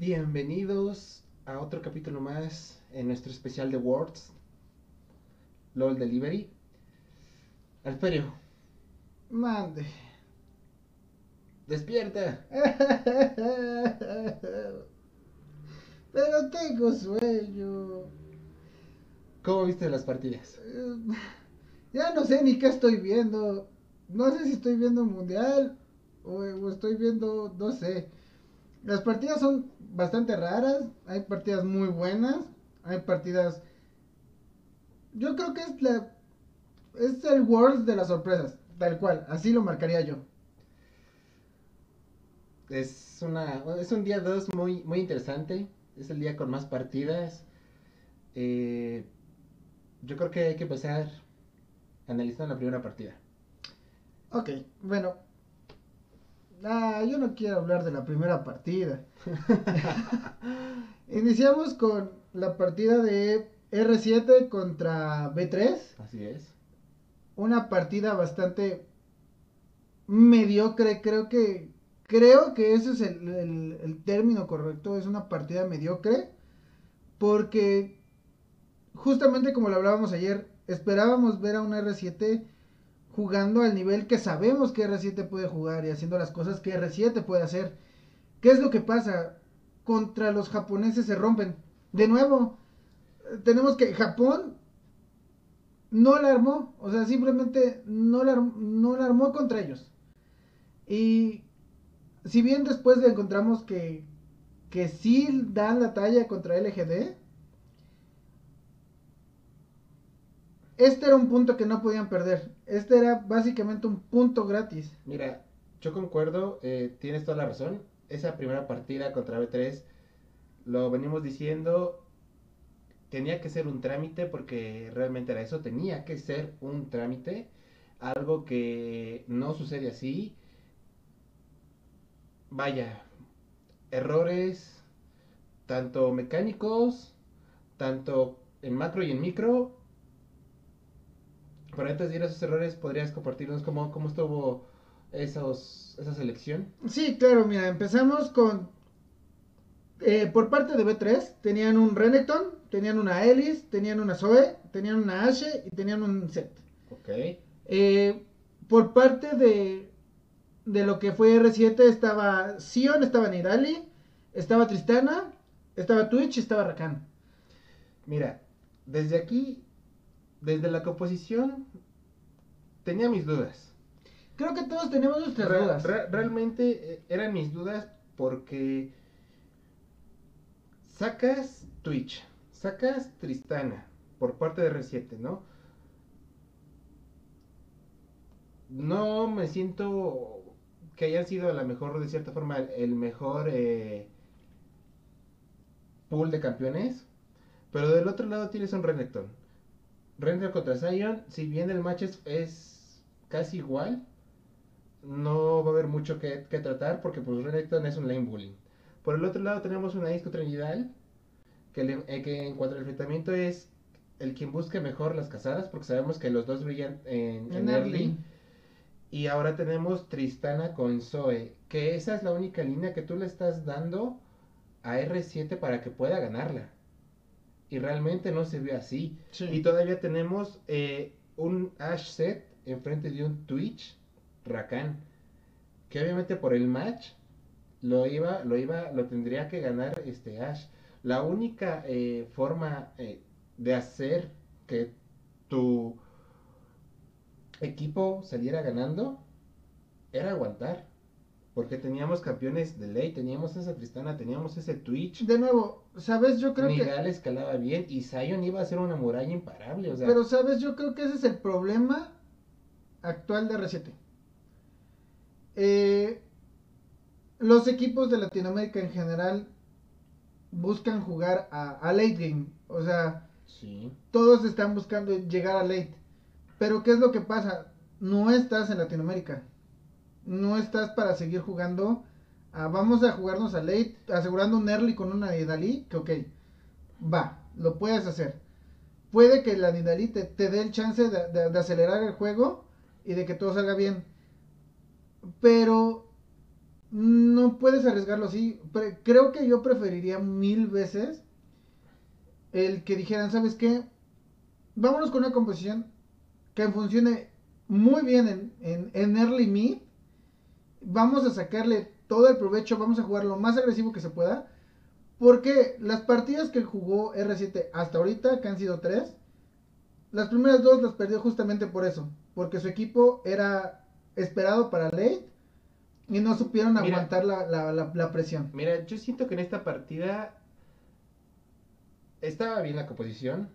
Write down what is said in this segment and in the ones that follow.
Bienvenidos a otro capítulo más en nuestro especial de Words, LOL Delivery. Alferio, Mande. despierta. Pero tengo sueño. ¿Cómo viste las partidas? Eh, Ya no sé ni qué estoy viendo. No sé si estoy viendo un mundial o, o estoy viendo, no sé. Las partidas son bastante raras. Hay partidas muy buenas. Hay partidas. Yo creo que es la. Es el World de las sorpresas. Tal cual. Así lo marcaría yo. Es una es un día 2 muy muy interesante. Es el día con más partidas. Eh, yo creo que hay que empezar analizando la primera partida. Ok, bueno. Ah, yo no quiero hablar de la primera partida. Iniciamos con la partida de R7 contra B3. Así es. Una partida bastante mediocre, creo que creo que ese es el, el- el término correcto, es una partida mediocre porque justamente como lo hablábamos ayer, esperábamos ver a un R7 jugando al nivel que sabemos que R7 puede jugar y haciendo las cosas que R7 puede hacer. ¿Qué es lo que pasa? Contra los japoneses se rompen. De nuevo, tenemos que Japón no la armó, o sea, simplemente no la, no armó contra ellos. Y si bien después le encontramos que, que sí dan la talla contra LGD, este era un punto que no podían perder. Este era básicamente un punto gratis. Mira, yo concuerdo, eh, tienes toda la razón. Esa primera partida contra B3, lo venimos diciendo, tenía que ser un trámite porque realmente era eso, tenía que ser un trámite, algo que no sucede así. Vaya, errores, tanto mecánicos, tanto en macro y en micro. Pero antes de ir a esos errores, ¿podrías compartirnos cómo, cómo estuvo esos, esa selección? Sí, claro, mira, empezamos con... eh, por parte de B3, tenían un Renekton, tenían una Elise, tenían una Zoe, tenían una Ashe y tenían un Set. Ok. Eh, por parte de, de lo que fue R7 estaba Sion, estaba Nidali, estaba Tristana, estaba Twitch y estaba Rakan. Mira, desde aquí, desde la composición, tenía mis dudas. Creo que todos tenemos nuestras Re- dudas. re- realmente eh, eran mis dudas porque sacas Twitch, sacas Tristana por parte de R7, ¿no? No me siento que hayan sido a lo mejor, de cierta forma, el mejor eh, pool de campeones. Pero del otro lado tienes un Renekton. Renekton contra Zion, si bien el match es, es casi igual, no va a haber mucho que, que tratar porque pues Renekton es un lane bullying. Por el otro lado tenemos una Ace contra Nidal, que, le- eh, que en cuanto al enfrentamiento es el quien busque mejor las cazadas, porque sabemos que los dos brillan en, En en early. early. Y ahora tenemos Tristana con Zoe, que esa es la única línea que tú le estás dando a R7 para que pueda ganarla. Y realmente no se vio así. Sí. Y todavía tenemos eh, un Ash set enfrente de un Twitch Rakan. Que obviamente por el match lo iba, lo iba, lo tendría que ganar este Ash. La única eh, forma eh, de hacer que tu equipo saliera ganando era aguantar. Porque teníamos campeones de ley, teníamos esa Tristana, teníamos ese Twitch. De nuevo, ¿sabes? Yo creo que... Nigal escalaba bien y Zion iba a ser una muralla imparable. O sea, Pero, ¿sabes? Yo creo que ese es el problema actual de R7. Eh, los equipos de Latinoamérica en general buscan jugar a, a late game. O sea, sí. todos están buscando llegar a late. Pero ¿qué es lo que pasa? No estás en Latinoamérica. No estás para seguir jugando. A, vamos a jugarnos a late, asegurando un early con una Nidalí, que ok, va, lo puedes hacer. Puede que la Nidalí te, te dé el chance de, de- acelerar el juego y de que todo salga bien. Pero no puedes arriesgarlo así. Creo que yo preferiría mil veces el que dijeran, ¿sabes qué? Vámonos con una composición que funcione muy bien en, en, en early mid. Vamos a sacarle todo el provecho, vamos a jugar lo más agresivo que se pueda. Porque las partidas que jugó R7 hasta ahorita, que han sido tres, las primeras dos las perdió justamente por eso. Porque su equipo era esperado para late y no supieron Mira. aguantar la, la, la, la presión. Mira, yo siento que en esta partida estaba bien la composición,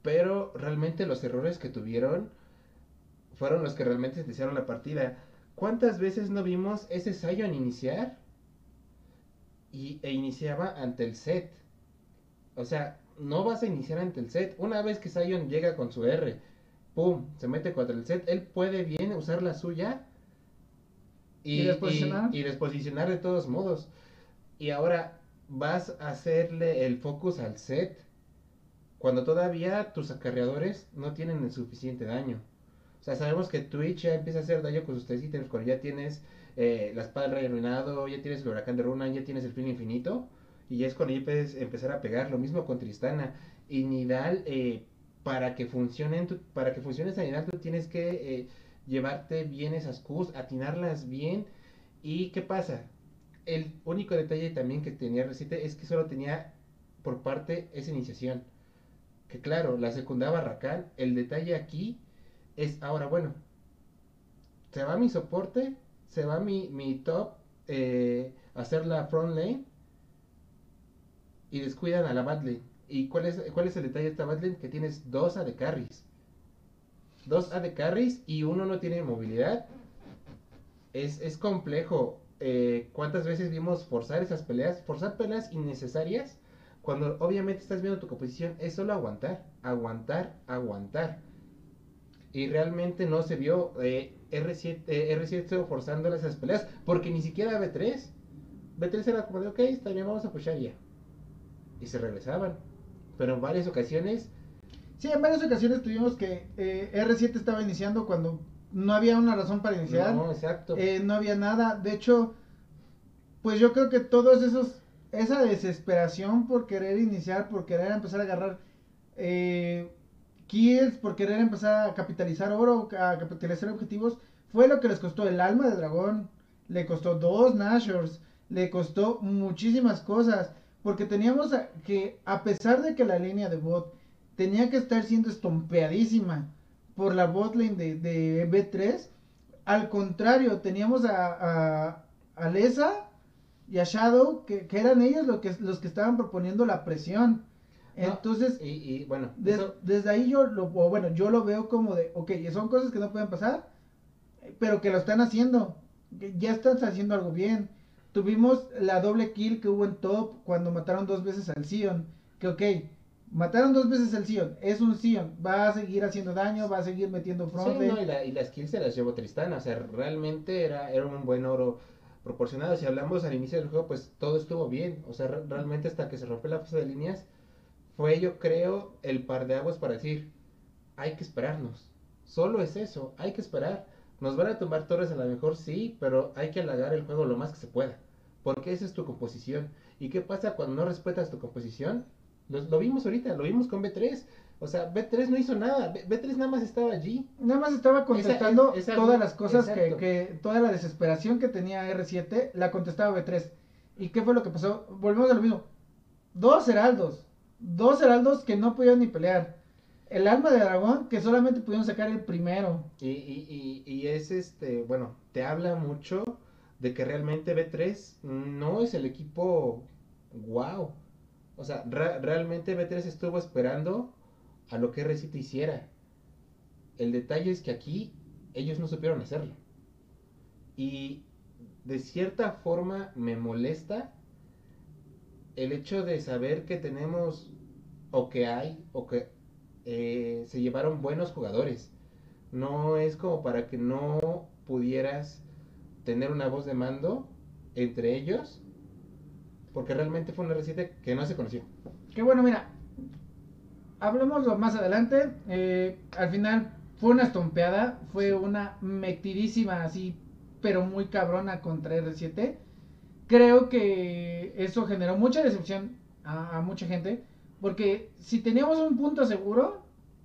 pero realmente los errores que tuvieron fueron los que realmente sentenciaron la partida. ¿Cuántas veces no vimos ese Sion iniciar? Y, e iniciaba ante el set. O sea, no vas a iniciar ante el set. Una vez que Sion llega con su R, pum, se mete contra el set, él puede bien usar la suya ¿Y desposicionar? y desposicionar de todos modos. Y ahora vas a hacerle el focus al set cuando todavía tus acarreadores no tienen el suficiente daño. O sea, sabemos que Twitch ya empieza a hacer daño con sus tres ítems cuando ya tienes eh, la espada del rey arruinado, ya tienes el huracán de Runa, ya tienes el fin infinito. Y ya es cuando ya puedes empezar a pegar. Lo mismo con Tristana. Y Nidal, eh, para que funcione, para que funcione esa Nidal, tú tienes que eh, llevarte bien esas Qs, atinarlas bien. ¿Y qué pasa? El único detalle también que tenía R7 es que solo tenía por parte esa iniciación. Que claro, la secundaba Rakan. El detalle aquí es ahora, bueno, se va mi soporte, se va mi, mi top, eh, hacer la front lane y descuidan a la bot lane. ¿Y cuál es, cuál es el detalle de esta bot lane? Que tienes dos AD carries. Dos AD carries y uno no tiene movilidad. Es, es complejo. Eh, ¿Cuántas veces vimos forzar esas peleas? Forzar peleas innecesarias. Cuando obviamente estás viendo tu composición, es solo aguantar, aguantar, aguantar. Y realmente no se vio eh, R7, eh, R7 forzando esas peleas, porque ni siquiera B3. B3 era como de, ok, está bien, vamos a pushar ya. Y se regresaban. Pero en varias ocasiones, Sí, en varias ocasiones tuvimos que eh, R7 estaba iniciando cuando no había una razón para iniciar. no, exacto. Eh, no había nada. De hecho, pues yo creo que todos esos, esa desesperación por querer iniciar, por querer empezar a agarrar eh, kills, por querer empezar a capitalizar oro, a capitalizar objetivos, fue lo que les costó el alma de dragón. Le costó dos Nashors, le costó muchísimas cosas. Porque teníamos que, a pesar de que la línea de bot tenía que estar siendo estompeadísima por la botlane de, de B3, al contrario, teníamos a, a, a Lesa y a Shadow, que, eran ellos los que estaban proponiendo la presión. No, Entonces, y, y, bueno, des- eso- desde ahí yo lo, bueno, yo lo veo como de, ok, son cosas que no pueden pasar, pero que lo están haciendo, ya están haciendo algo bien. Tuvimos la doble kill que hubo en top cuando mataron dos veces al Sion, que ok, mataron dos veces al Sion, es un Sion, va a seguir haciendo daño, va a seguir metiendo front Sí, no, y, la- y las kills se las llevó Tristana, o sea, realmente era, era un buen oro proporcionado. Si hablamos al inicio del juego, pues todo estuvo bien, o sea, re- realmente hasta que se rompió la fase de líneas, fue yo creo el par de aguas para decir, hay que esperarnos, solo es eso, hay que esperar. Nos van a tumbar torres a lo mejor sí, pero hay que alargar el juego lo más que se pueda, porque esa es tu composición. ¿Y qué pasa cuando no respetas tu composición? Lo, lo vimos ahorita, lo vimos con B3. O sea, B3 no hizo nada. B- B3 nada más estaba allí. Nada más estaba contestando esa- todas las cosas que, que, toda la desesperación que tenía R7, la contestaba B3. ¿Y qué fue lo que pasó? Volvemos a lo mismo. Dos heraldos, dos heraldos que no pudieron ni pelear. El alma de dragón que solamente pudieron sacar el primero. Y, y, y, es este, bueno, te habla mucho de que realmente B3 no es el equipo wow. O sea, realmente B3 estuvo esperando a lo que R7 hiciera. El detalle es que aquí ellos no supieron hacerlo. Y de cierta forma me molesta el hecho de saber que tenemos o que hay o que eh, se llevaron buenos jugadores. No es como para que no pudieras tener una voz de mando entre ellos, porque realmente fue una receta que no se conoció. Que bueno, mira, hablemoslo más adelante. eh, al final fue una estompeada, fue una metidísima así, pero muy cabrona contra R7. Creo que eso generó mucha decepción a, a mucha gente. Porque si teníamos un punto seguro,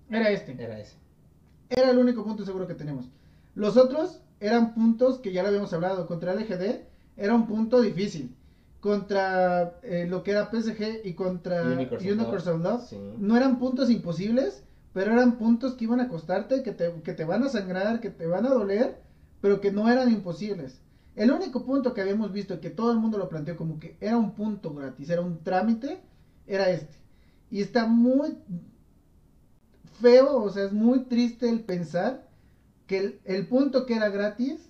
era este. Era ese. Era el único punto seguro que tenemos. Los otros eran puntos que ya lo habíamos hablado. Contra LGD era un punto difícil. Contra eh, lo que era PSG y contra Unicorns of Unicorns of Love. Sí. No eran puntos imposibles, pero eran puntos que iban a costarte, que te, que te van a sangrar, que te van a doler, pero que no eran imposibles. El único punto que habíamos visto que todo el mundo lo planteó como que era un punto gratis, era un trámite, era este. Y está muy feo, o sea, es muy triste el pensar que el, el punto que era gratis,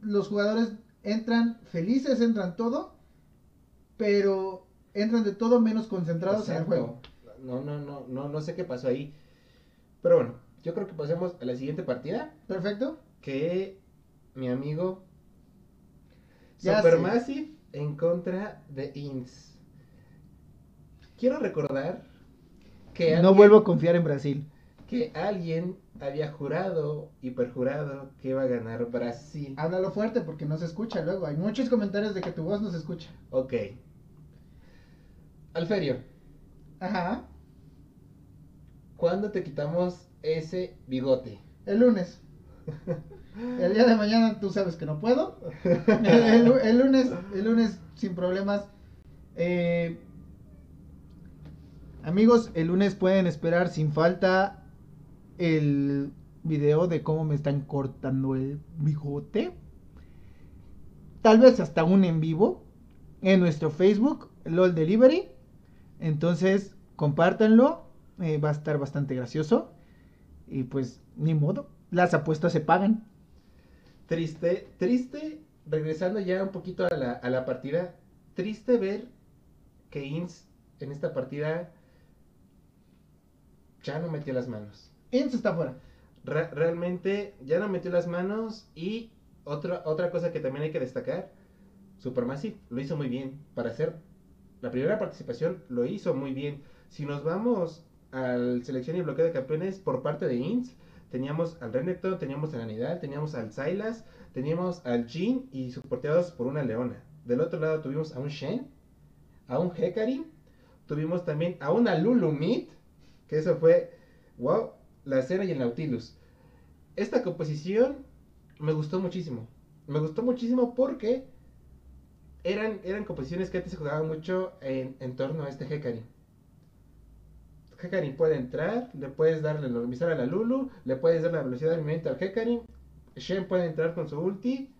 los jugadores entran felices, entran todo, pero entran de todo menos concentrados en el juego. No, no, no, no, no sé qué pasó ahí. Pero bueno, yo creo que pasemos a la siguiente partida. ¿Perfecto? Que mi amigo Supermassive en contra de Ins. Quiero recordar que No alguien- vuelvo a confiar en Brasil. que alguien había jurado y perjurado que iba a ganar Brasil. Háblalo fuerte porque no se escucha luego. Hay muchos comentarios de que tu voz no se escucha. Ok. Alferio, Ajá. ¿cuándo te quitamos ese bigote? El lunes. El día de mañana tú sabes que no puedo. El, lu- el lunes, el lunes sin problemas. Eh, amigos, el lunes pueden esperar sin falta el video de cómo me están cortando el bigote. Tal vez hasta un en vivo en nuestro Facebook, LOL Delivery. Entonces, compártanlo. eh, va a estar bastante gracioso. Y pues, ni modo. Las apuestas se pagan. Triste, triste, regresando ya un poquito a la, a la partida, triste ver que Ins en esta partida ya no metió las manos. Ince está fuera. Re- realmente ya no metió las manos y otra, otra cosa que también hay que destacar, Supermassive lo hizo muy bien. Para hacer la primera participación lo hizo muy bien. Si nos vamos al selección y bloqueo de campeones por parte de Ins, teníamos al Renekton, teníamos al Anidal, teníamos al Silas, teníamos al Jin y soporteados por una Leona. Del otro lado tuvimos a un Shen, a un Hecarim, tuvimos también a una Lulumit, que eso fue, wow, la Cera y el Nautilus. Esta composición me gustó muchísimo. Me gustó muchísimo porque eran, eran composiciones que antes se jugaban mucho en, en torno a este Hecarim. Hecarim puede entrar, le puedes darle normalizar a la Lulu, le puedes dar la velocidad de movimiento al Hecarim, Shen puede entrar con su ulti,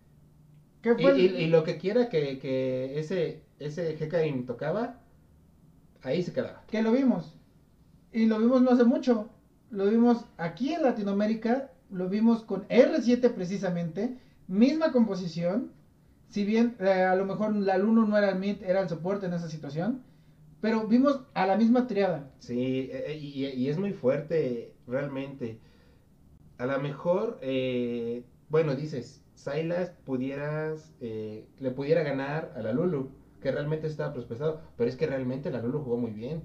¿Qué y, fue? el- y- y lo que quiera que, que ese, ese Hecarim tocaba, ahí se quedaba. Que lo vimos. Y lo vimos no hace mucho. Lo vimos aquí en Latinoamérica. Lo vimos con R7 precisamente. Misma composición. Si bien eh, a lo mejor la Luno no era el mid, era el soporte en esa situación. Pero vimos a la misma triada. Sí, eh, eh, y, es muy fuerte, realmente. A lo mejor, eh, bueno, dices, Silas pudieras, eh, le pudiera ganar a la Lulu, que realmente estaba prospectado, pero es que realmente la Lulu jugó muy bien.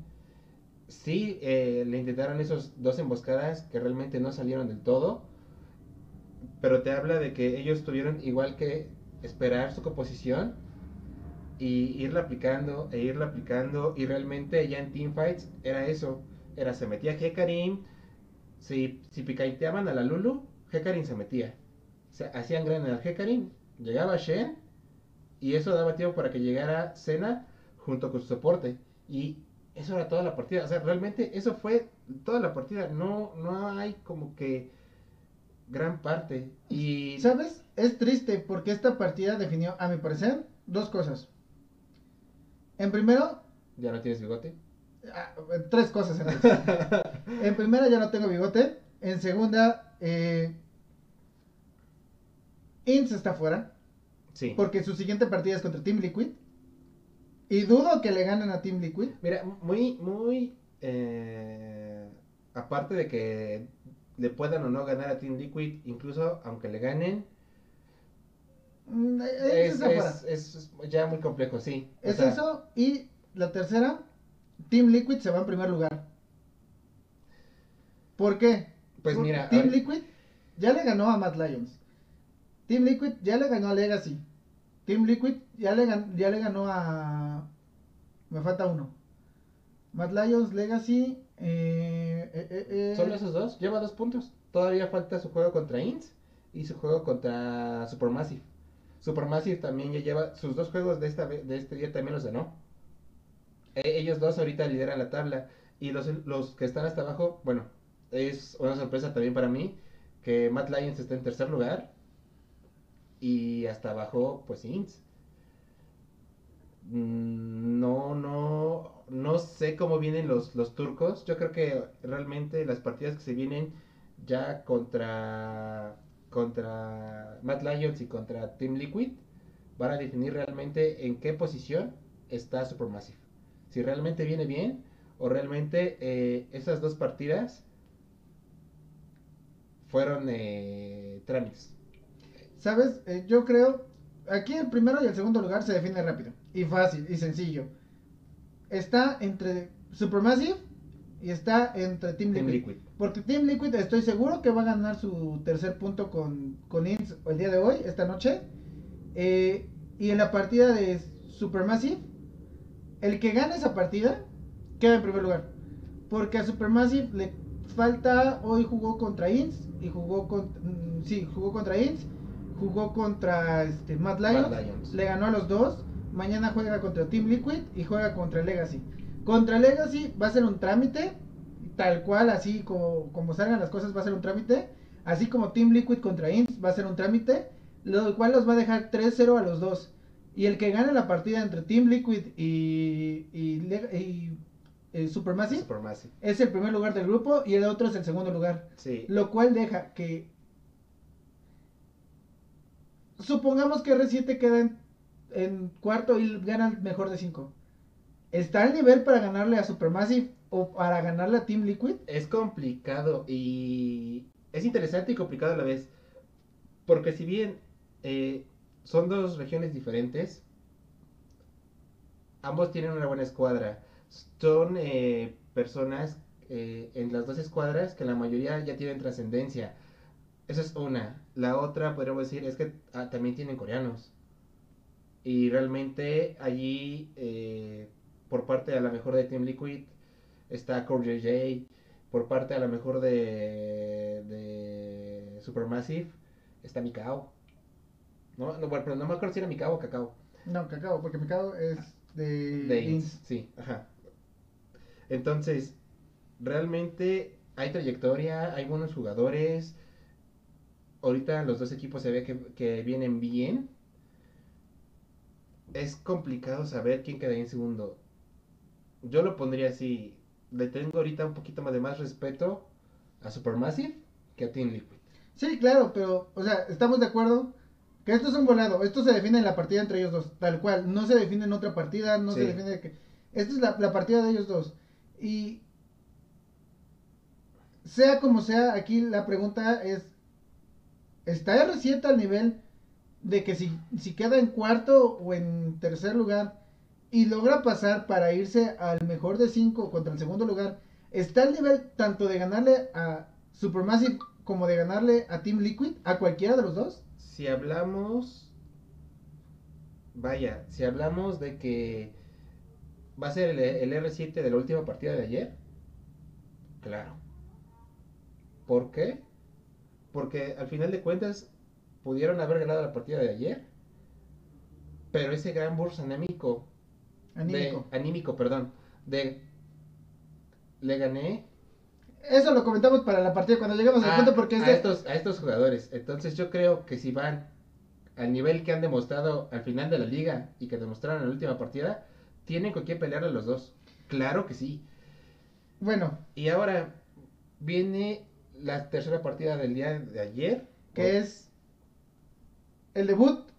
Sí, eh, le intentaron esos dos emboscadas que realmente no salieron del todo, pero te habla de que ellos tuvieron igual que esperar su composición y irla aplicando e irla aplicando y realmente ya en teamfights era eso, era se metía Hecarim, si, si picaiteaban a la Lulu, Hecarim se metía, se hacían gran al Hecarim, llegaba Shen y eso daba tiempo para que llegara Sena junto con su soporte y eso era toda la partida, o sea, realmente eso fue toda la partida, no, no hay como que gran parte y ¿Sabes? Es triste porque esta partida definió, a mi parecer, dos cosas. En primero, ya no tienes bigote. ah, tres cosas. En, realidad. en primera, ya no tengo bigote. En segunda, eh, Ince está fuera. Sí. Porque su siguiente partida es contra Team Liquid. Y dudo que le ganen a Team Liquid. Mira, muy, muy. eh, aparte de que le puedan o no ganar a Team Liquid, incluso aunque le ganen, Mm, es, está fuera. es- es ya muy complejo, sí. O Es sea, eso. Y la tercera, Team Liquid se va en primer lugar. ¿Por qué? Pues mira, Team Liquid ya le ganó a Mad Lions. Team Liquid ya le ganó a Legacy. Team Liquid ya le, gan- ya le ganó a... Me falta uno. Mad Lions, Legacy. Eh, eh, eh, eh, Solo esos dos, lleva dos puntos. Todavía falta su juego contra Inns y su juego contra Supermassive. Supermassive también ya lleva sus dos juegos de, esta, de este día también los ganó. E- ellos dos ahorita lideran la tabla. Y los, los que están hasta abajo, bueno, es una sorpresa también para mí que Matt Lions está en tercer lugar. Y hasta abajo, pues Inns. Mm, No, no, no sé cómo vienen los, los turcos. Yo creo que realmente las partidas que se vienen ya contra, contra Mad Lions y contra Team Liquid van a definir realmente en qué posición está Supermassive. Si realmente viene bien o realmente eh, esas dos partidas fueron eh, trámites. ¿Sabes? Eh, yo creo. Aquí el primero y el segundo lugar se define rápido. Y fácil y sencillo. Está entre Supermassive y está entre Team Team Liquid. Porque Team Liquid estoy seguro que va a ganar su tercer punto con, con Inns el día de hoy, esta noche. Eh, y en la partida de Supermassive, el que gane esa partida queda en primer lugar. Porque a Supermassive le falta, hoy jugó contra Inns y jugó con, mm, sí, jugó contra Inns, jugó contra este, Mad Lions, Mad Lions. le ganó a los dos. Mañana juega contra Team Liquid y juega contra Legacy. Contra Legacy va a ser un trámite, tal cual, así como, como salgan las cosas, va a ser un trámite. Así como Team Liquid contra Inns va a ser un trámite, lo cual los va a dejar 3-0 a los dos. Y el que gane la partida entre Team Liquid y, y, y, eh, Supermassive Supermassive. es el primer lugar del grupo y el otro es el segundo lugar. Sí. Lo cual deja que. Supongamos que R7 queda en, en cuarto y gana el mejor de 5. ¿Está al nivel para ganarle a Supermassive o para ganarle a Team Liquid? Es complicado y es interesante y complicado a la vez. Porque si bien eh, son dos regiones diferentes, ambos tienen una buena escuadra. Son eh, personas eh, en las dos escuadras que la mayoría ya tienen trascendencia. Esa es una. La otra, podríamos decir, es que ah, también tienen coreanos. Y realmente allí, eh, por parte a lo mejor de Team Liquid, está Core JJ. Por parte a lo mejor de, de Supermassive, está Mikao. No, no, bueno, pero no me acuerdo si era Mikao o Kakao. No, Cacao, porque Cacao es de, De Inns. Inns, sí, ajá. Entonces, realmente hay trayectoria, hay buenos jugadores. Ahorita los dos equipos se ve que, que vienen bien. Es complicado saber quién quedaría en segundo. Yo lo pondría así. Le tengo ahorita un poquito más de más respeto a Supermassive que a Team Liquid. Sí, claro, pero, o sea, estamos de acuerdo que esto es un volado. Esto se define en la partida entre ellos dos, tal cual. No se define en otra partida, no se define que. Esta es la, la partida de ellos dos. Y. Sea como sea, aquí la pregunta es: ¿está R7 al nivel de que si, si queda en cuarto o en tercer lugar y logra pasar para irse al mejor de cinco contra el segundo lugar? ¿Está al nivel tanto de ganarle a Supermassive como de ganarle a Team Liquid? ¿A cualquiera de los dos? Si hablamos, vaya, si hablamos de que va a ser el, el R7 de la última partida de ayer, claro. ¿Por qué? Porque al final de cuentas pudieron haber ganado la partida de ayer, pero ese gran burst anémico, Anímico. de, anímico, perdón, de le gané Eso lo comentamos para la partida cuando llegamos al a, punto porque es a de- estos, a estos jugadores. Entonces yo creo que si van al nivel que han demostrado al final de la liga y que demostraron en la última partida, tienen con quién pelear a los dos. Claro que sí. Bueno, Y ahora viene la tercera partida del día de ayer. que es el debut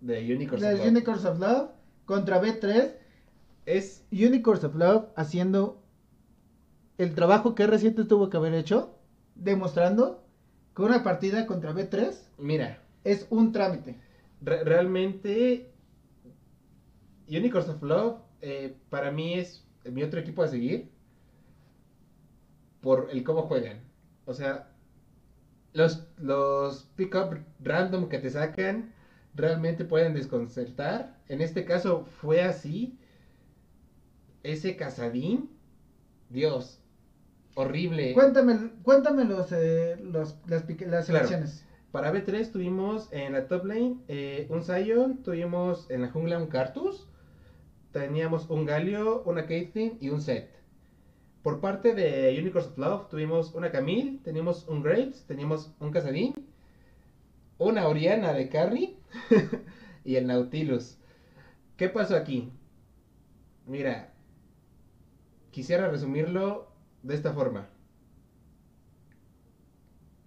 de Unicorns. del of Love. Unicorns of Love contra B3. Es Unicorns of Love haciendo el trabajo que R7 tuvo que haber hecho, demostrando que una partida contra B3 mira, es un trámite. re- realmente Unicorns of Love eh, para mí es mi otro equipo a seguir por el cómo juegan. O sea, los, los pick-up random que te sacan, realmente pueden desconcertar. En este caso fue así. Ese casadín, Dios, horrible. Cuéntame, cuéntame los, eh, los, las, las Claro. selecciones. Para B3 tuvimos en la top lane eh, un Sion, tuvimos en la jungla un Cartus, teníamos un Galio, una Caitlyn y un Set. Por parte de Unicorns of Love tuvimos una Camille, teníamos un Graves, teníamos un Casadín, una Oriana de Carry y el Nautilus. ¿Qué pasó aquí? Mira, quisiera resumirlo de esta forma.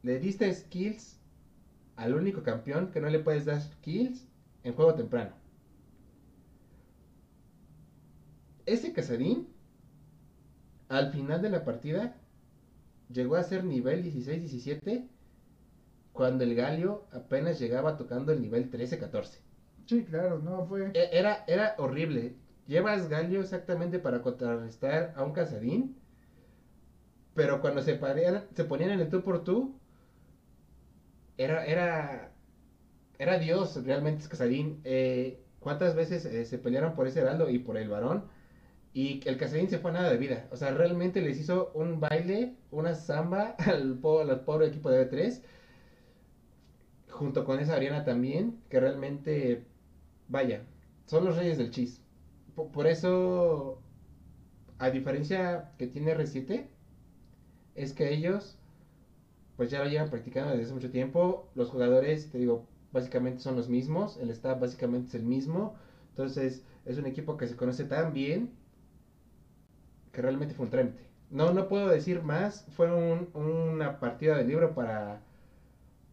Le diste skills al único campeón que no le puedes dar kills en juego temprano. Ese Casadín, al final de la partida, llegó a ser nivel 16-17 cuando el Galio apenas llegaba tocando el nivel 13-14. Sí, claro, no fue. E- Era, era horrible. Llevas Galio exactamente para contrarrestar a un Casadín, pero cuando se, parean- se ponían en el tú por tú, era, era, era Dios realmente Casadín. Eh, ¿Cuántas veces eh, se pelearon por ese heraldo y por el varón? Y el Casadín se fue a nada de vida. O sea, realmente les hizo un baile, una samba al pobre equipo de B3. Junto con esa Ariana también, que realmente, vaya, son los reyes del chis. Po- Por, eso, a diferencia que tiene R7, es que ellos, pues ya lo llevan practicando desde hace mucho tiempo. Los jugadores, te digo, básicamente son los mismos. El staff básicamente es el mismo. Entonces, es un equipo que se conoce tan bien que realmente fue un trámite. No, no puedo decir más. Fue un- una partida de libro para,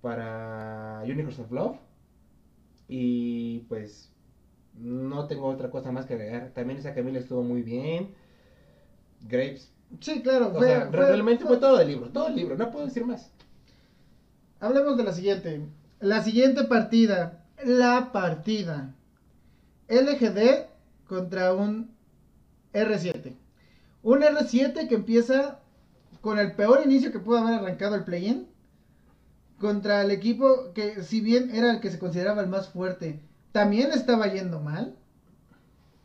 para Universe of Love. Y pues no tengo otra cosa más que agregar. También esa Camila estuvo muy bien. Grapes. Sí, claro, O sea, fue- realmente fue- fue todo el libro. Todo el libro. No puedo decir más. Hablemos de la siguiente. La siguiente partida. La partida. LGD contra un R7. Un R7 que empieza con el peor inicio que pudo haber arrancado el play-in. Contra el equipo que, si bien era el que se consideraba el más fuerte, también estaba yendo mal.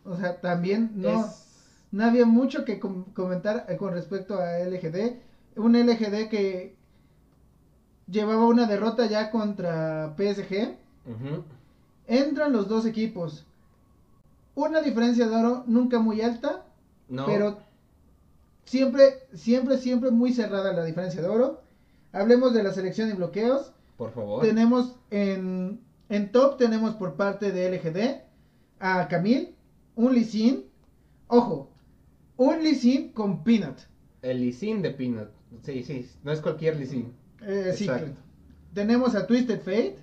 O sea, también no, Es- no había mucho que com- comentar eh, con respecto a LGD. Un LGD que llevaba una derrota ya contra PSG. Entran los dos equipos. Una diferencia de oro nunca muy alta, No. pero siempre, siempre, siempre muy cerrada la diferencia de oro. Hablemos de la selección y bloqueos. Por favor. Tenemos en, en top, tenemos por parte de LGD a Camille, un Lee Sin. Ojo, un Lee Sin con Peanut. El Lisin de Peanut. Sí, sí. No es cualquier Lisin. Eh, sí, Exacto. tenemos a Twisted Fate.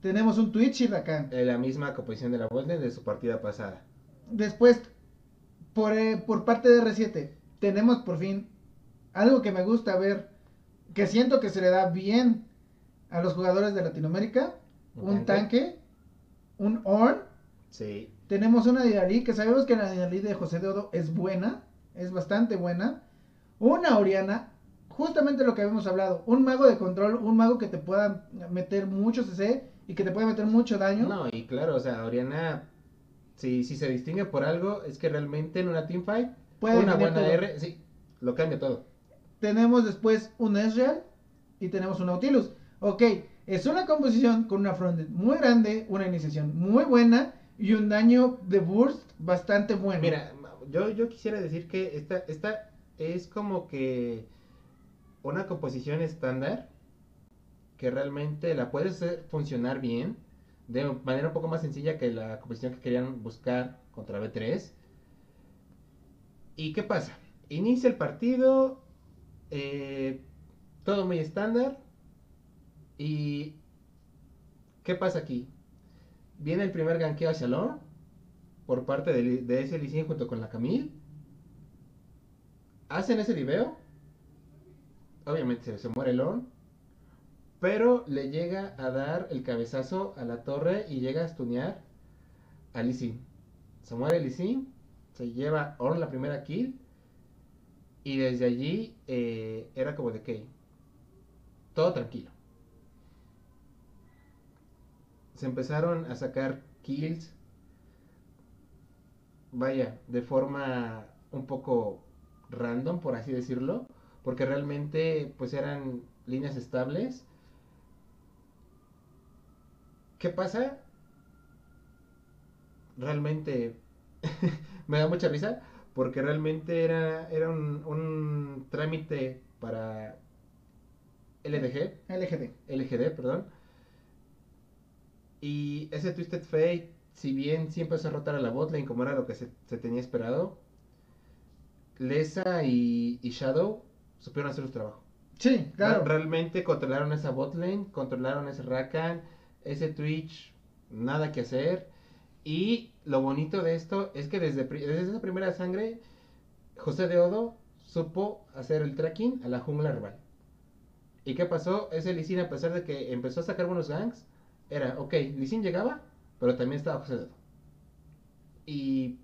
Tenemos un Twitch y Rakan. Eh, la misma composición de la Golden de su partida pasada. Después, por, eh, por parte de R7, tenemos por fin algo que me gusta ver, que siento que se le da bien a los jugadores de Latinoamérica. ¿Un Un, tanque? tanque, un Orn. Sí. Tenemos una Dinalí, que sabemos que la Dinalí de José de Odo es buena, es bastante buena. Una Oriana, justamente lo que habíamos hablado, un mago de control, un mago que te pueda meter mucho CC y que te pueda meter mucho daño. No, y claro, o sea, Oriana, si, si se distingue por algo, es que realmente en una teamfight, Puede una buena todo. R, sí, lo cambia todo. Tenemos después un Ezreal y tenemos un Nautilus. Ok, es una composición con una frontend muy grande, una iniciación muy buena y un daño de burst bastante bueno. Mira, yo, yo quisiera decir que esta, esta es como que una composición estándar que realmente la puedes hacer funcionar bien de manera un poco más sencilla que la composición que querían buscar contra B3. ¿Y qué pasa? Inicia el partido, eh, todo muy estándar. ¿Y qué pasa aquí? Viene el primer ganqueo hacia Lord por parte de, ese Lee Sin junto con la Camille. Hacen ese libeo. Obviamente se, se muere Lorn. Pero le llega a dar el cabezazo a la torre y llega a stunear a Lee Sin. Se muere Lee Sin. Se lleva Orn la primera kill. Y desde allí eh, era como de que todo tranquilo. Se empezaron a sacar kills, vaya, de forma un poco random, por así decirlo, porque realmente pues eran líneas estables. ¿Qué pasa? Realmente me da mucha risa porque realmente era, era un, un trámite para LDG, LGD. LGD, perdón. Y ese Twisted Fate, si bien sí empezó a rotar a la botlane como era lo que se, se tenía esperado, Lesa y, y Shadow supieron hacer su trabajo. Sí, claro. Re- Realmente controlaron esa botlane, controlaron ese Rakan, ese Twitch, nada que hacer. Y lo bonito de esto es que desde, desde esa primera sangre, José de Odo supo hacer el tracking a la jungla rival. ¿Y qué pasó? Ese Sin, a pesar de que empezó a sacar buenos ganks, era, ok, Lee Sin llegaba, pero también estaba José. Y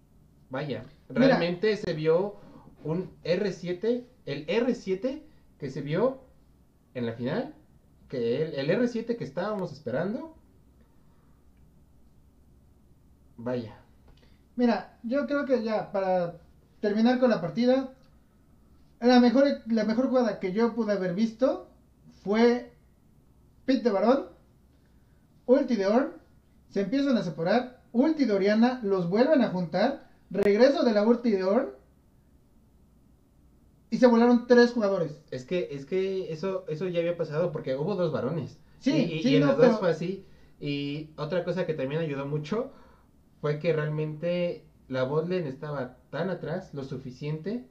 vaya, Mira. realmente se vio un R7, el R7 que se vio en la final, que el, el R7 que estábamos esperando, vaya, Mira, yo creo que ya para terminar con la partida, la mejor, la mejor jugada que yo pude haber visto fue Pit de Barón, ulti de Orn, se empiezan a separar, ulti de Oriana, los vuelven a juntar, regreso de la ulti de Orn y se volaron tres jugadores. es que, es que eso, eso ya había pasado porque hubo dos varones. Sí, y, y- sí, y en no, las dos pero- fue así. Y otra cosa que también ayudó mucho fue que realmente la botlane estaba tan atrás, lo suficiente,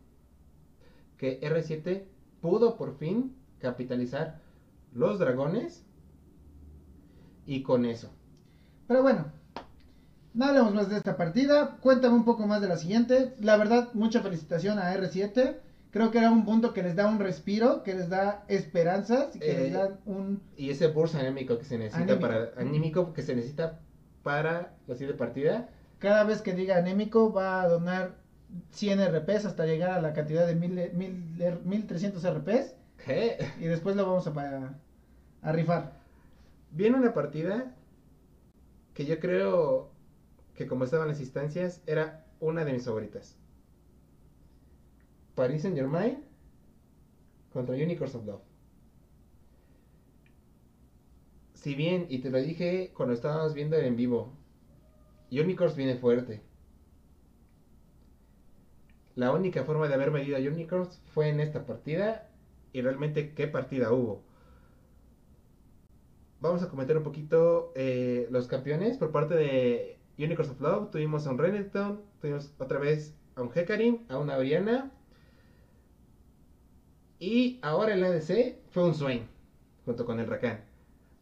que R7 pudo por fin capitalizar los dragones y con eso. Pero bueno, no hablemos más de esta partida. Cuéntame un poco más de la siguiente. La verdad, mucha felicitación a R7. Creo que era un punto que les da un respiro, que les da esperanzas y que Eh, les da un... Y ese burst anémico que se necesita para anímico que se necesita para la siguiente partida. Cada vez que diga anémico va a donar 100 RPs hasta llegar a la cantidad de 1000, 1000, 1300 RPs. ¿Qué? Y después lo vamos a, pa- a rifar. Viene una partida que yo creo que como estaban las instancias era una de mis favoritas. Paris Saint Germain contra Unicorns of Love. Si bien, y te lo dije cuando estábamos viendo en vivo, Unicorns viene fuerte. La única forma de haber medido a Unicorns fue en esta partida. Y realmente, ¿qué partida hubo? Vamos a comentar un poquito eh, los campeones. Por parte de Unicorns of Love, tuvimos a un Renekton, tuvimos otra vez a un Hecarim, a una Oriana. Y ahora el ADC fue un Swain, junto con el Rakan.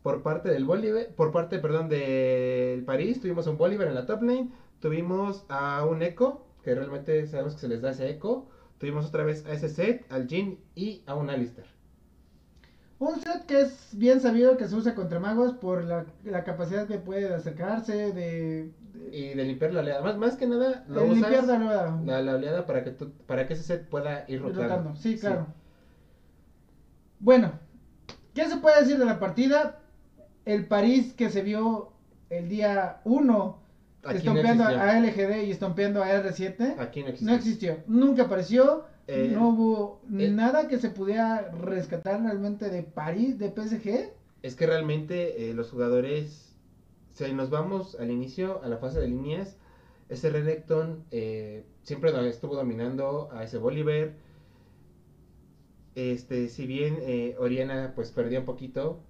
Por parte del Bolívar, por parte, perdón, del París, tuvimos a un Bolívar en la top lane. Tuvimos a un Echo, que realmente sabemos que se les da ese Echo. Tuvimos otra vez a ese set, al Jin y a un Alistair. Un set que es bien sabido que se usa contra magos por la, la capacidad que puede de acercarse, de... de- Y de limpiar la oleada. Más, más que nada, lo de limpiar la nueva. la, la oleada para que, tú- para que ese set pueda ir Ir rotando. rotando, Sí, claro. Bueno, ¿qué se puede decir de la partida? El París que se vio el día 1 No estompeando existió. a LGD y estompeando a R7. Aquí no existe. No existió, nunca apareció, Eh, no hubo eh. nada que se pudiera rescatar realmente de París, de PSG. Es que realmente eh, los jugadores, si nos vamos al inicio, a la fase de líneas, ese Renekton eh, siempre estuvo dominando a ese Bolívar. Este, si bien Oriana pues perdía un poquito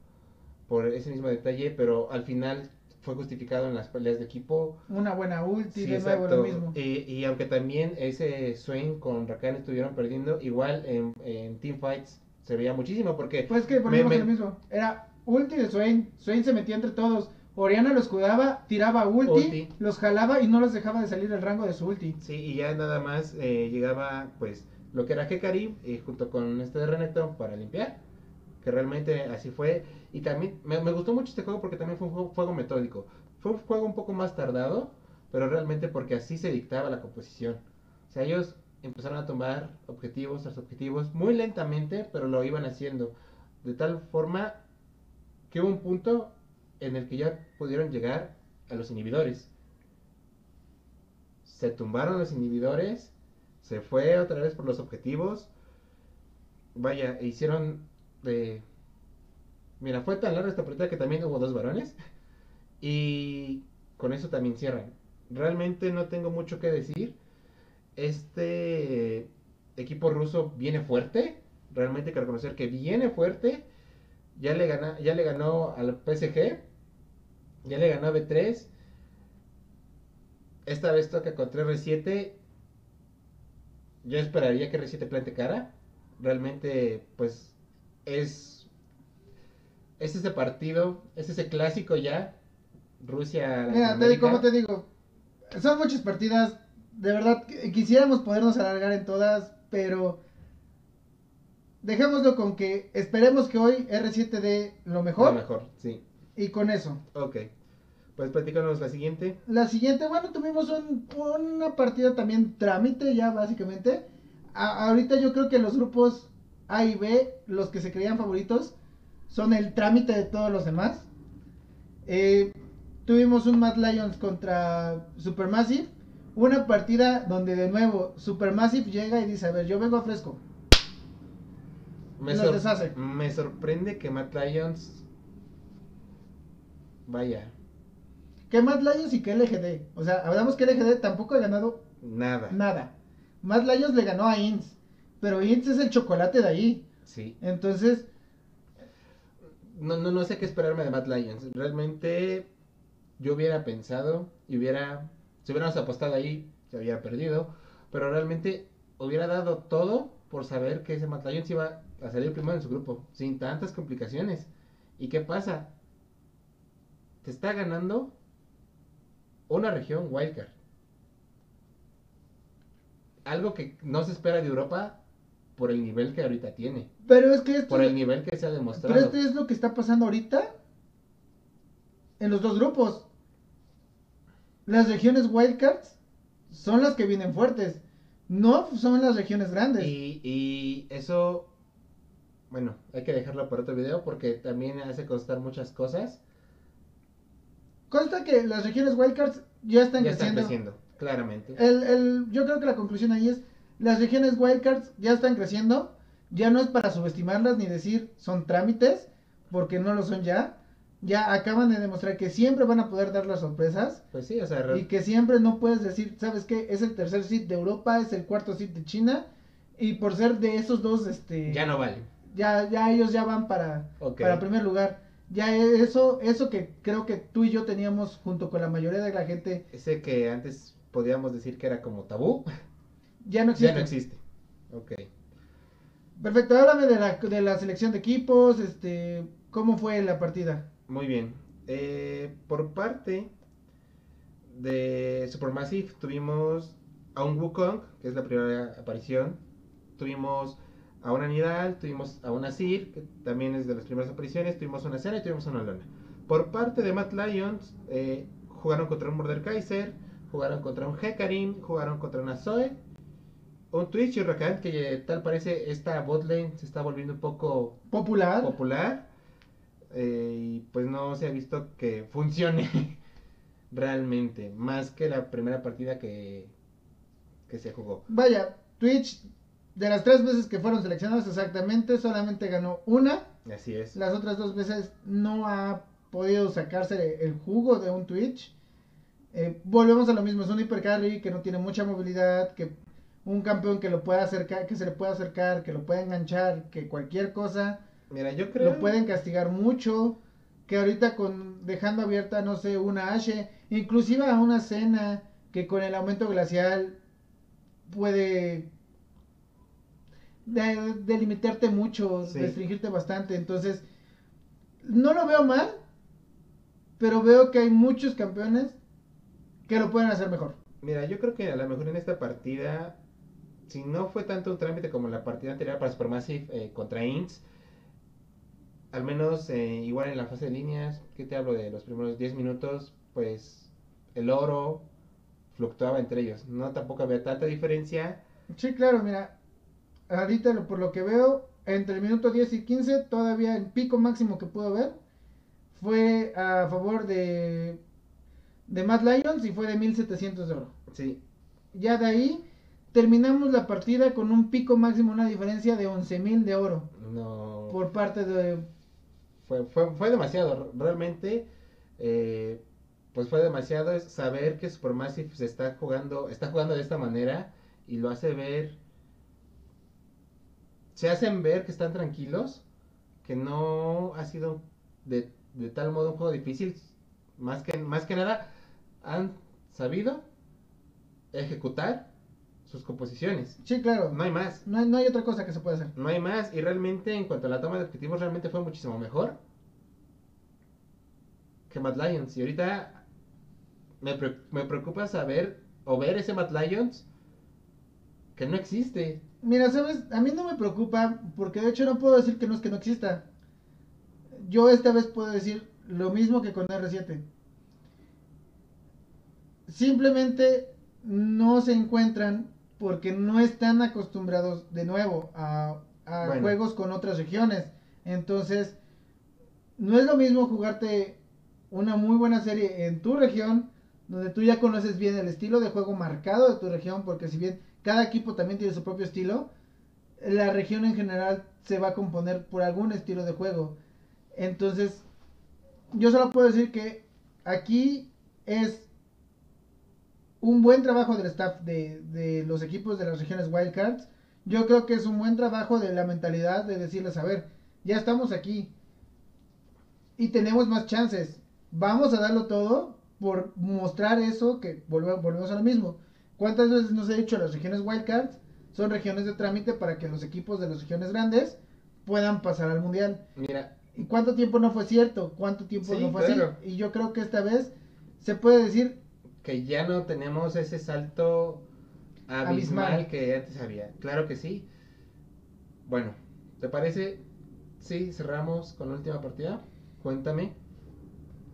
por ese mismo detalle, pero al final fue justificado en las peleas de equipo. Una buena ulti, Sí, de nuevo lo mismo. Y, y aunque también ese Swain con Rakan estuvieron perdiendo, igual en, en teamfights se veía muchísimo porque Pues que Me- volvemos me- a lo mismo. Era ulti de Swain. Swain se metía entre todos. Oriana los cuidaba, tiraba ulti, Ulti. los jalaba y no los dejaba de salir del rango de su ulti. Sí, y ya nada más eh, llegaba pues lo que era Hekari eh, junto con este de Renekton para limpiar. Que realmente así fue. Y también me, gustó mucho este juego porque también fue un juego, metódico. Fue un juego un poco más tardado, pero realmente porque así se dictaba la composición. O sea, ellos empezaron a tomar objetivos tras objetivos muy lentamente, pero lo iban haciendo. De tal forma que hubo un punto en el que ya pudieron llegar a los inhibidores. Se tumbaron los inhibidores, se fue otra vez por los objetivos. Vaya, hicieron de... Mira, fue tan larga esta partida que también hubo dos varones. Y con eso también cierran. Realmente no tengo mucho que decir. Este equipo ruso viene fuerte. Realmente hay que reconocer que viene fuerte. Ya le, gana, ya le ganó al PSG. Ya le ganó a B3. Esta vez toca contra R7. Yo esperaría que R7 plante cara. Realmente, pues, es. Es ese partido, es ese clásico ya. Rusia. Mira, te, como te digo, son muchas partidas. De verdad, qu- quisiéramos podernos alargar en todas, pero dejémoslo con que esperemos que hoy R7 dé lo mejor, Lo mejor, sí. y con eso. Ok. Pues platícanos la siguiente. La siguiente, bueno, tuvimos un- una partida también trámite ya básicamente. A- ahorita yo creo que los grupos A y B, los que se creían favoritos, son el trámite de todos los demás. Eh, tuvimos un Mad Lions contra Supermassive. Una partida donde de nuevo Supermassive llega y dice, a ver, yo vengo a fresco. Me, sor- deshace. me sorprende que Matt Lions. Vaya, Que Mad Lions y que LGD. O sea, hablamos que LGD tampoco ha ganado nada. nada. Mad Lions le ganó a INS. Pero INS es el chocolate de ahí. Sí. Entonces, No, no, no sé qué esperarme de Matt Lions. Realmente yo hubiera pensado y hubiera. Si hubiéramos apostado ahí, se hubiera perdido. Pero realmente hubiera dado todo por saber que ese Matt Lions iba a salir primero en su grupo. Sin tantas complicaciones. ¿Y qué pasa? Te está ganando una región wildcard. Algo que no se espera de Europa por el nivel que ahorita tiene. pero es que esto, Por el nivel que se ha demostrado. pero este es lo que está pasando ahorita en los dos grupos. Las regiones wildcards son las que vienen fuertes. No son las regiones grandes. Y, y eso, bueno, hay que dejarlo para otro video porque también hace constar muchas cosas. Consta que las regiones wildcards ya están ya están creciendo. creciendo, claramente. El, el- yo creo que la conclusión ahí es, las regiones wildcards ya están creciendo, ya no es para subestimarlas ni decir son trámites, porque no lo son ya. Ya acaban de demostrar que siempre van a poder dar las sorpresas Pues sí, o sea, y que siempre no puedes decir, ¿sabes qué? Es el tercer seed de Europa, es el cuarto seed de China y por ser de esos dos, este, ya no vale. ya, ya ellos ya van para, para primer lugar. Ya eso, eso que creo que tú y yo teníamos junto con la mayoría de la gente, Ese que antes podíamos decir que era como tabú, ya no existe. ya no existe. Ok. Perfecto, háblame de la, de la selección de equipos, este, ¿cómo fue la partida? Muy bien. Eh, por parte de Supermassive tuvimos a un Wukong, que es la primera aparición. Tuvimos a una Nidal, tuvimos a una Sir, que también es de las primeras apariciones. Tuvimos una Sera y tuvimos una Lona. Por parte de Matt Lions, eh, jugaron contra un Mordekaiser, jugaron contra un Hecarim, jugaron contra una Zoe, un Twitch y Rakan, que tal parece esta botlane se está volviendo un poco Popular. popular eh, y pues no se ha visto que funcione realmente más que la primera partida que, que se jugó Vaya, Twitch, de las tres veces que fueron seleccionados exactamente, solamente ganó una. así es Las otras dos veces no ha podido sacarse el jugo de un Twitch. Eh, volvemos a lo mismo, es un hipercarry que no tiene mucha movilidad, que un campeón que lo pueda acercar, que se le pueda acercar, que lo pueda enganchar, que cualquier cosa mira yo creo lo pueden castigar mucho. Que ahorita con dejando abierta, no sé, una Ashe, inclusive a una cena que con el aumento glacial puede de- delimitarte mucho, Sí. restringirte bastante. Entonces, no lo veo mal, pero veo que hay muchos campeones que lo pueden hacer mejor. mira yo creo que a lo mejor en esta partida si no fue tanto un trámite como la partida anterior para Supermassive eh, contra Inns al menos eh, igual en la fase de líneas que te hablo de los primeros 10 minutos pues el oro fluctuaba entre ellos no tampoco había tanta diferencia Sí, claro, mira, ahorita lo- por lo que veo, entre el minuto 10 y 15, todavía el pico máximo que pudo ver fue a favor de, de Matt Lions y fue de 1700 de oro. Sí. Ya de ahí terminamos la partida con un pico máximo, una diferencia de 11.000 de oro No. por parte de... Fue, fue, fue demasiado. Realmente, eh, pues fue demasiado es saber que Supermassive se está jugando, está jugando de esta manera y lo hace ver. Se hacen ver que están tranquilos, que no ha sido de, de tal modo un juego difícil. Más que, más que nada, han sabido ejecutar sus composiciones. Sí, claro. No hay más. No hay, no hay otra cosa que se pueda hacer. No hay más. Y realmente, en cuanto a la toma de objetivos, realmente fue muchísimo mejor que Mad Lions. Y ahorita me, pre- me preocupa saber o ver ese Mad Lions que no existe. Mira, sabes, a mí no me preocupa porque de hecho no puedo decir que no es que no exista. Yo esta vez puedo decir lo mismo que con R7. Simplemente no se encuentran porque no están acostumbrados de nuevo a, a Bueno. juegos con otras regiones. Entonces, no es lo mismo jugarte una muy buena serie en tu región, donde tú ya conoces bien el estilo de juego marcado de tu región, porque si bien cada equipo también tiene su propio estilo, la región en general se va a componer por algún estilo de juego. Entonces, yo solo puedo decir que aquí es un buen trabajo del staff de, de los equipos de las regiones Wildcards. Yo creo que es un buen trabajo de la mentalidad de decirles, a ver, ya estamos aquí y tenemos más chances. Vamos a darlo todo por mostrar eso que volvemos, volvemos a lo mismo. ¿Cuántas veces nos he dicho las regiones Wildcards son regiones de trámite para que los equipos de las regiones grandes puedan pasar al mundial? Mira, ¿Y cuánto tiempo no fue cierto? ¿Cuánto tiempo Sí, no fue claro. así? Y yo creo que esta vez se puede decir, que ya no tenemos ese salto abismal, Abismal. que antes había. Claro que sí. Bueno, ¿te parece? Sí, cerramos con la última partida. Cuéntame.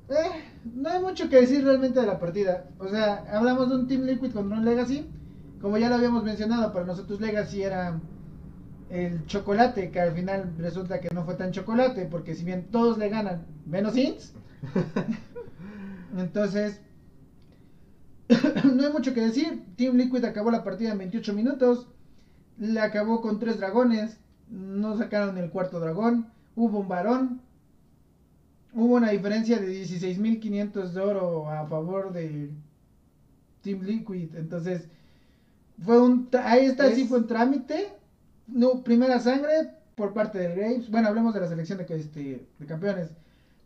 eh, no hay mucho que decir realmente de la partida. O sea, hablamos de un Team Liquid contra un Legacy. Como ya lo habíamos mencionado, para nosotros Legacy era el chocolate, que al final resulta que no fue tan chocolate, porque si bien todos le ganan, menos Ints. Entonces, no hay mucho que decir. Team Liquid acabó la partida en 28 minutos. La acabó con tres dragones. No sacaron el cuarto dragón. Hubo un varón. Hubo una diferencia de 16.500 de oro a favor de Team Liquid. Entonces, fue un. Ahí está, sí Es- fue un trámite. No, primera sangre por parte del Graves. Bueno, hablemos de la selección de, este, de campeones.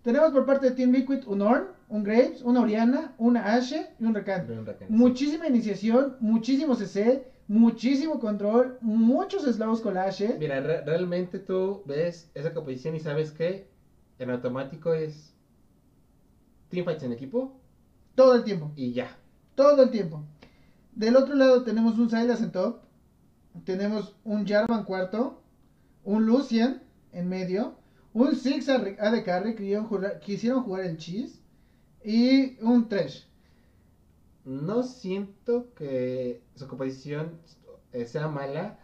Tenemos por parte de Team Liquid un Orn, un Graves, una Oriana, una Ashe y un Rakan. Muchísima iniciación, muchísimo CC, muchísimo control, muchos slows con la Ashe. Mira, re- realmente tú ves esa composición y sabes que en automático es teamfights en equipo Todo el tiempo, y ya. todo el tiempo. Del otro lado tenemos un Silas en top, tenemos un Jarvan cuarto, un Lucian en medio, un Six AD Carry que quisieron jugar el Cheese y un Trash. No siento que su composición eh, sea mala.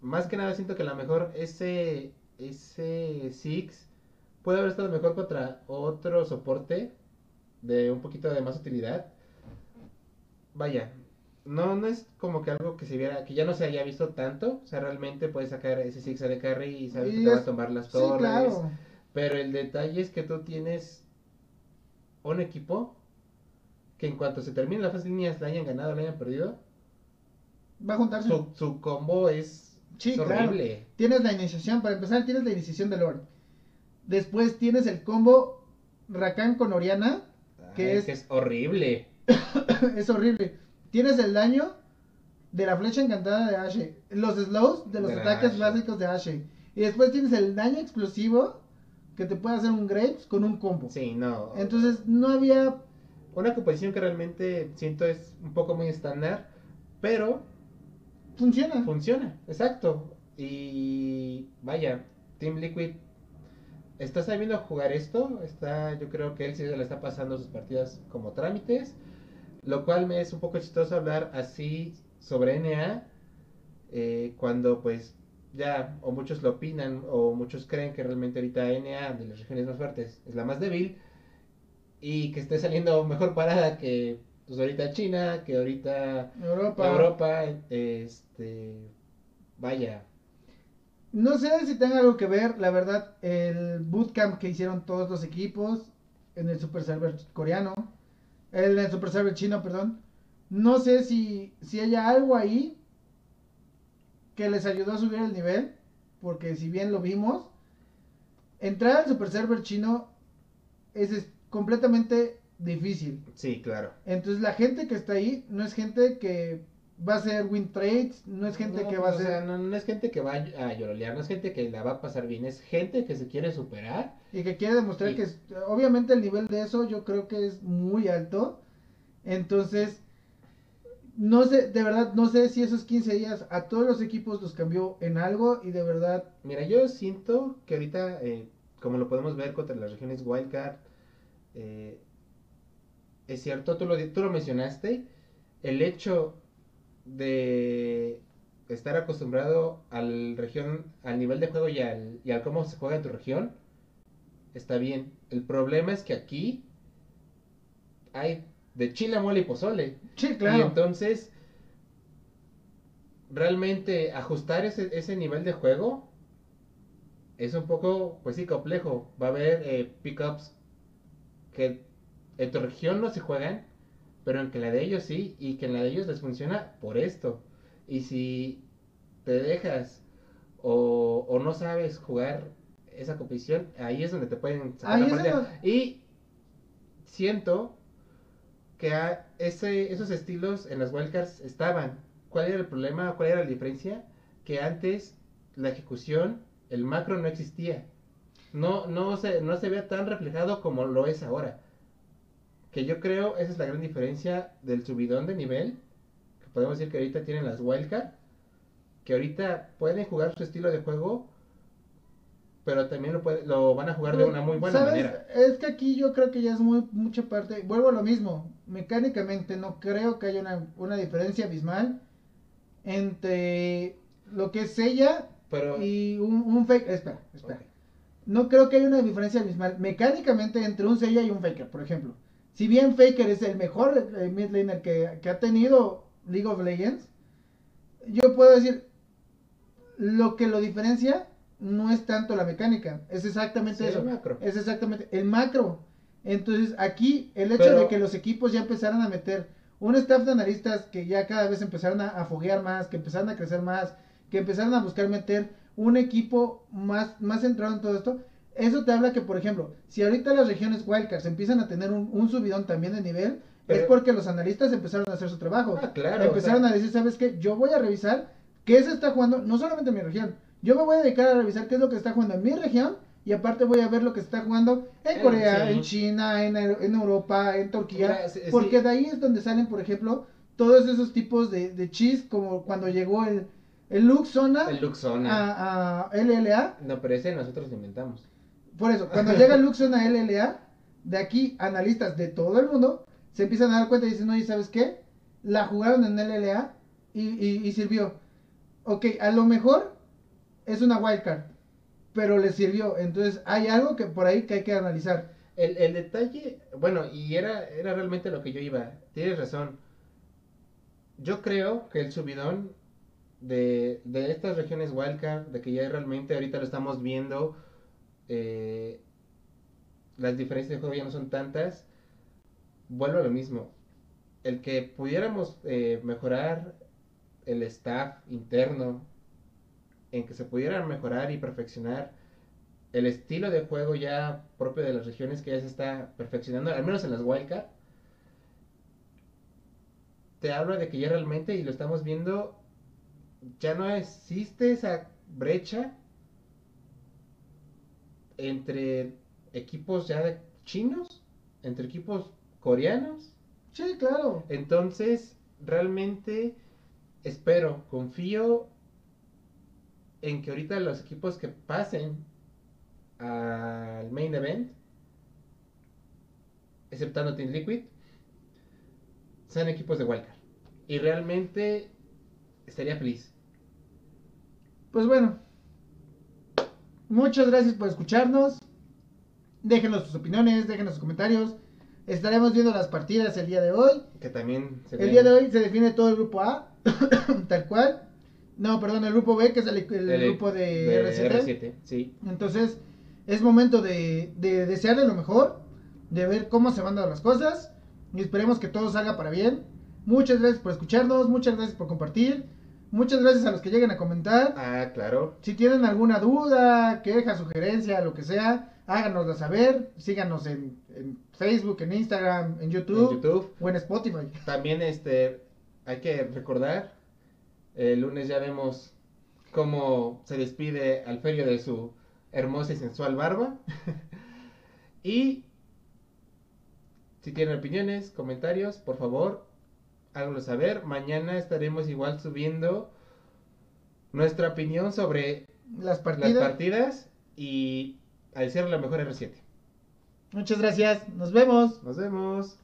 Más que nada siento que a lo mejor ese, ese Six puede haber estado mejor contra otro soporte de un poquito de más utilidad. Vaya, no, no es como que algo que se viera, que ya no se haya visto tanto. O sea, realmente puedes sacar ese Six de carry y sabes que te va a tomar las Sí, torres. claro. Pero el detalle es que tú tienes un equipo que en cuanto se termine la fase de líneas, la hayan ganado o la hayan perdido, Va a juntarse. su, su combo es, Sí, es claro. horrible. Tienes la iniciación, para empezar tienes la iniciación de Lord. Después tienes el combo Rakan con Oriana, que Ay, es- que es horrible. es horrible. Tienes el daño de la flecha encantada de Ashe, los slows de los De ataques Ashe. básicos de Ashe. Y después tienes el daño explosivo que te puede hacer un Graves con un combo. Sí, no. Entonces no había... Una composición que realmente siento es un poco muy estándar, pero Funciona. funciona, exacto. Y vaya, Team Liquid está sabiendo jugar esto. Está, yo creo que él sí se le está pasando sus partidas como trámites. Lo cual me es un poco chistoso hablar así sobre NA. eh, cuando pues ya o muchos lo opinan o muchos creen que realmente ahorita NA de las regiones más fuertes es la más débil y que esté saliendo mejor parada que pues ahorita China, que ahorita Europa. Europa, este vaya, No sé si tenga algo que ver, la verdad, el bootcamp que hicieron todos los equipos en el Super Server coreano, en el Super Server chino, perdón. No sé si, si haya algo ahí que les ayudó a subir el nivel, porque si bien lo vimos, entrar al Super Server chino es, completamente difícil. sí, claro. Entonces la gente que está ahí no es gente que va a hacer win trades, no es gente No, que va a ser... sea, no, no es gente que va a llorolear, no es gente que la va a pasar bien, es gente que se quiere superar. Y que quiere demostrar Y- que es- obviamente el nivel de eso yo creo que es muy alto. Entonces, no sé, de verdad, no sé si esos 15 días a todos los equipos los cambió en algo y de verdad, Mira, yo siento que ahorita, eh, como lo podemos ver contra las regiones Wildcard, eh, es cierto, tú lo, tú lo mencionaste, el hecho de estar acostumbrado al región, al nivel de juego y al, y al cómo se juega en tu región, está bien. El problema es que aquí hay de chile, mole y pozole. sí, Y claro. entonces, realmente ajustar ese, ese nivel de juego es un poco, pues sí, complejo. Va a haber eh, pickups que en tu región no se juegan, pero en que la de ellos sí, y que en la de ellos les funciona por esto. Y si te dejas o, o no sabes jugar esa competición, ahí es donde te pueden sacar la partida. Y siento que ese, esos estilos en las wildcards estaban. ¿Cuál era el problema? ¿Cuál era la diferencia? Que antes la ejecución, el macro no existía. No, no, se, no se veía tan reflejado como lo es ahora. Que yo creo esa es la gran diferencia del subidón de nivel. Que podemos decir que ahorita tienen las wildcards. Que ahorita pueden jugar su estilo de juego. Pero también lo, puede- lo van a jugar de una muy buena ¿Sabes? manera. Es que aquí yo creo que ya es muy mucha parte, vuelvo a lo mismo, mecánicamente no creo que haya una, una diferencia abismal entre lo que es ella Pero. y un, un fake, espera, espera. No creo que haya una diferencia abismal mecánicamente entre un Seiya y un Faker, por ejemplo. Si bien Faker es el mejor eh, mid laner que, que ha tenido League of Legends, yo puedo decir, lo que lo diferencia no es tanto la mecánica, es exactamente Sí, eso. el macro. Es exactamente el macro. Entonces aquí el hecho Pero- de que los equipos ya empezaran a meter un staff de analistas que ya cada vez empezaron a, a foguear más, que empezaron a crecer más, que empezaron a buscar meter un equipo más, más centrado en todo esto, eso te habla que, por ejemplo, si ahorita las regiones wildcards empiezan a tener un, un subidón también de nivel, es porque los analistas empezaron a hacer su trabajo. Ah, claro. empezaron o sea, a decir, ¿sabes qué? Yo voy a revisar qué se está jugando, no solamente en mi región, yo me voy a dedicar a revisar qué es lo que está jugando en mi región y aparte voy a ver lo que está jugando en Eh, Corea, sí. en China, en, en Europa, en Turquía, Mira, sí- porque sí. de ahí es donde salen, por ejemplo, todos esos tipos de, de chis, como cuando llegó el, el Luxona El Luxona. a, a LLA, No, pero ese nosotros lo inventamos. por eso, cuando llega el Luxona a LLA, de aquí analistas de todo el mundo se empiezan a dar cuenta y dicen, oye, ¿sabes qué? La jugaron en LLA y, y, y sirvió. Ok, a lo mejor es una wildcard, pero le sirvió. Entonces hay algo que por ahí que hay que analizar. El, el detalle, bueno, y era, era realmente lo que yo iba. Tienes razón. Yo creo que el subidón de, de estas regiones wildcard, de que ya realmente ahorita lo estamos viendo, eh, las diferencias de juego ya no son tantas, vuelvo a lo mismo. El que pudiéramos eh, mejorar el staff interno, en que se pudiera mejorar y perfeccionar el estilo de juego ya propio de las regiones que ya se está perfeccionando, al menos en las wildcard, te habla de que ya realmente, y lo estamos viendo, ya no existe esa brecha entre equipos ya de chinos, entre equipos coreanos. Sí, claro. Entonces, realmente espero, confío en que ahorita los equipos que pasen al main event, exceptando Team Liquid, sean equipos de wildcard. Y realmente estaría feliz. Pues bueno. Muchas gracias por escucharnos. Déjenos sus opiniones, déjenos sus comentarios. Estaremos viendo las partidas el día de hoy. Que también se El día de hoy se define todo el grupo A, tal cual. No, perdón, el grupo B, que es el, el el- grupo de, R7. R7, sí. Entonces, es momento de, de desearle lo mejor, de ver cómo se van dando las cosas. Y esperemos que todo salga para bien. Muchas gracias por escucharnos, muchas gracias por compartir. Muchas gracias a los que lleguen a comentar. Ah, claro. Si tienen alguna duda, queja, sugerencia, lo que sea, háganosla saber. Síganos en, en Facebook, en Instagram, en YouTube, En YouTube. o en Spotify. También este hay que recordar, el lunes ya vemos cómo se despide Alferio de su hermosa y sensual barba. y si tienen opiniones, comentarios, por favor, háganlo saber. Mañana estaremos igual subiendo nuestra opinión sobre Las partidas. las partidas y al ser la mejor R7. Muchas gracias. Nos vemos. Nos vemos.